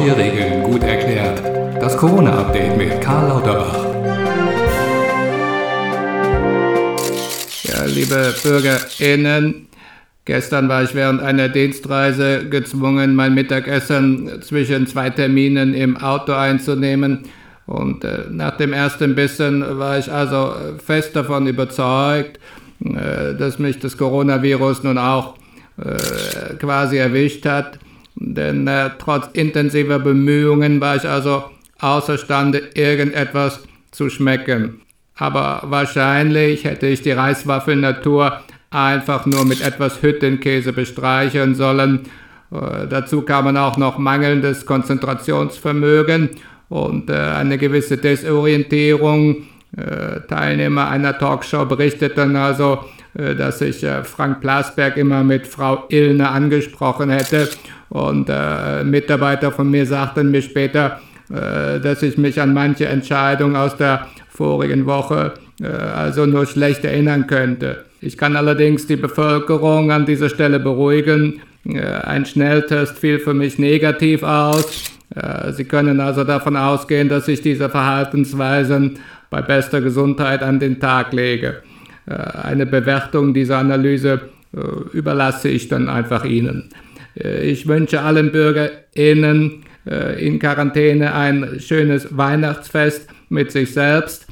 Neue Regeln gut erklärt. Das Corona-Update mit Karl Lauterbach. Ja, liebe BürgerInnen, gestern war ich während einer Dienstreise gezwungen, mein Mittagessen zwischen zwei Terminen im Auto einzunehmen. Und äh, nach dem ersten Bissen war ich also fest davon überzeugt, äh, dass mich das Coronavirus nun auch äh, quasi erwischt hat. Denn äh, trotz intensiver Bemühungen war ich also außerstande, irgendetwas zu schmecken. Aber wahrscheinlich hätte ich die Reiswaffelnatur einfach nur mit etwas Hüttenkäse bestreichen sollen. Äh, dazu kamen auch noch mangelndes Konzentrationsvermögen und äh, eine gewisse Desorientierung. Äh, Teilnehmer einer Talkshow berichteten also, dass sich äh, Frank Plasberg immer mit Frau Illner angesprochen hätte. Und äh, Mitarbeiter von mir sagten mir später, äh, dass ich mich an manche Entscheidungen aus der vorigen Woche also nur schlecht erinnern könnte. Ich kann allerdings die Bevölkerung an dieser Stelle beruhigen. Ein Schnelltest fiel für mich negativ aus. Sie können also davon ausgehen, dass ich diese Verhaltensweisen bei bester Gesundheit an den Tag lege. Äh, eine Bewertung dieser Analyse äh, überlasse ich dann einfach Ihnen. Äh, ich wünsche allen BürgerInnen in Quarantäne ein schönes Weihnachtsfest mit sich selbst.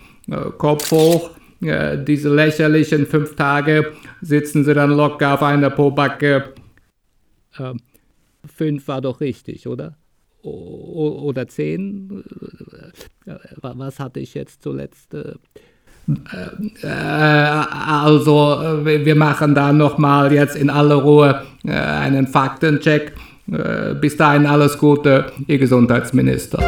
Kopf hoch. Diese lächerlichen fünf Tage sitzen Sie dann locker auf einer Pobacke. Ähm, fünf war doch richtig, oder? oder zehn. Was hatte ich jetzt zuletzt? Äh, äh, also, wir machen da nochmal jetzt in aller Ruhe einen Faktencheck. Bis dahin alles Gute, Ihr Gesundheitsminister.